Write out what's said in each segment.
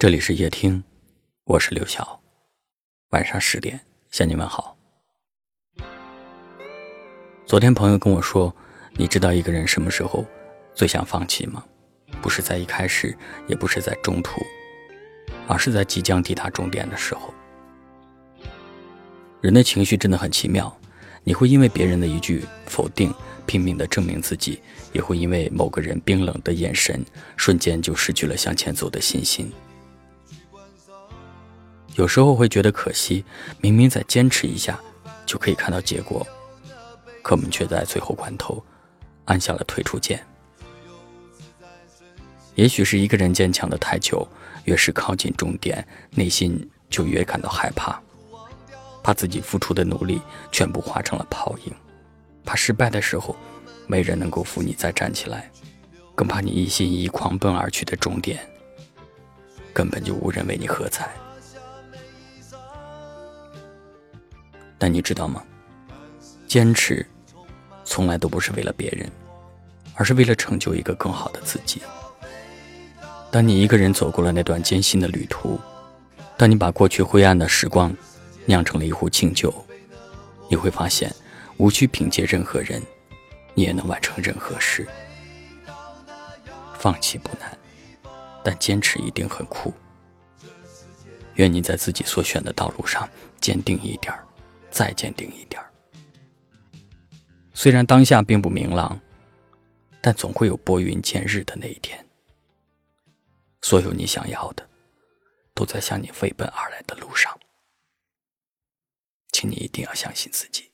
这里是夜听，我是刘晓。晚上十点向你问好。昨天朋友跟我说：“你知道一个人什么时候最想放弃吗？不是在一开始，也不是在中途，而是在即将抵达终点的时候。”人的情绪真的很奇妙，你会因为别人的一句否定拼命的证明自己，也会因为某个人冰冷的眼神，瞬间就失去了向前走的信心。有时候会觉得可惜，明明再坚持一下就可以看到结果，可我们却在最后关头按下了退出键。也许是一个人坚强的太久，越是靠近终点，内心就越感到害怕，怕自己付出的努力全部化成了泡影，怕失败的时候没人能够扶你再站起来，更怕你一心一意狂奔而去的终点根本就无人为你喝彩。但你知道吗？坚持从来都不是为了别人，而是为了成就一个更好的自己。当你一个人走过了那段艰辛的旅途，当你把过去灰暗的时光酿成了一壶清酒，你会发现，无需凭借任何人，你也能完成任何事。放弃不难，但坚持一定很酷。愿你在自己所选的道路上坚定一点儿。再坚定一点儿。虽然当下并不明朗，但总会有拨云见日的那一天。所有你想要的，都在向你飞奔而来的路上。请你一定要相信自己。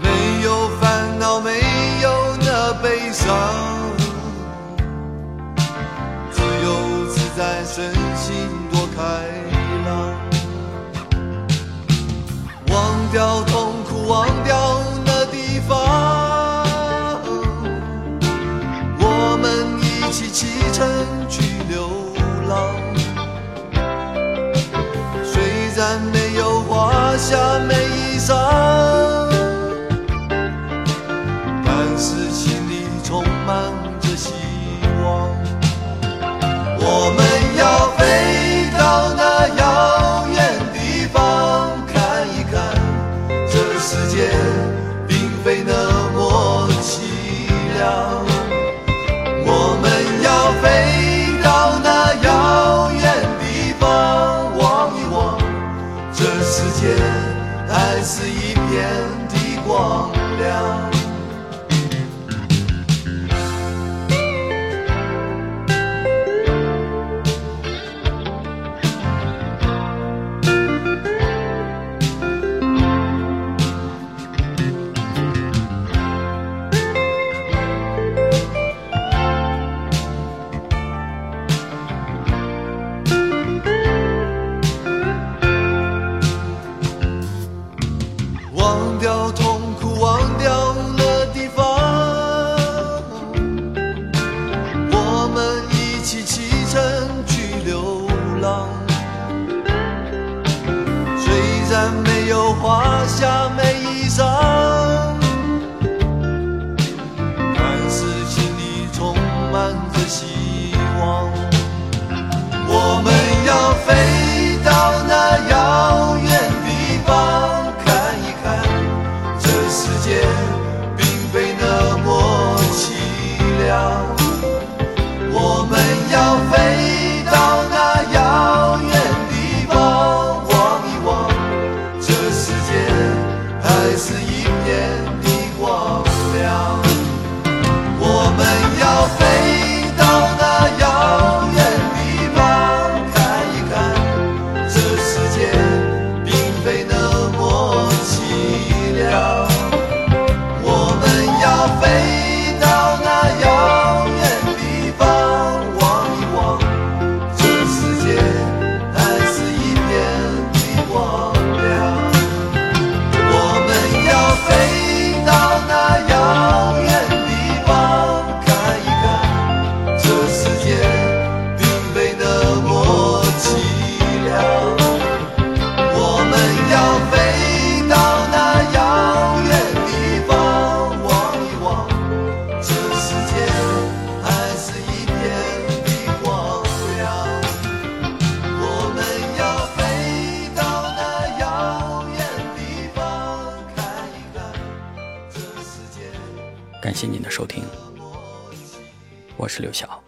没有烦恼，没有那悲伤，自由自在，身心多开朗，忘掉痛苦，忘掉世界还是一片的光亮。没有华夏美会是一片。感谢您的收听，我是刘晓。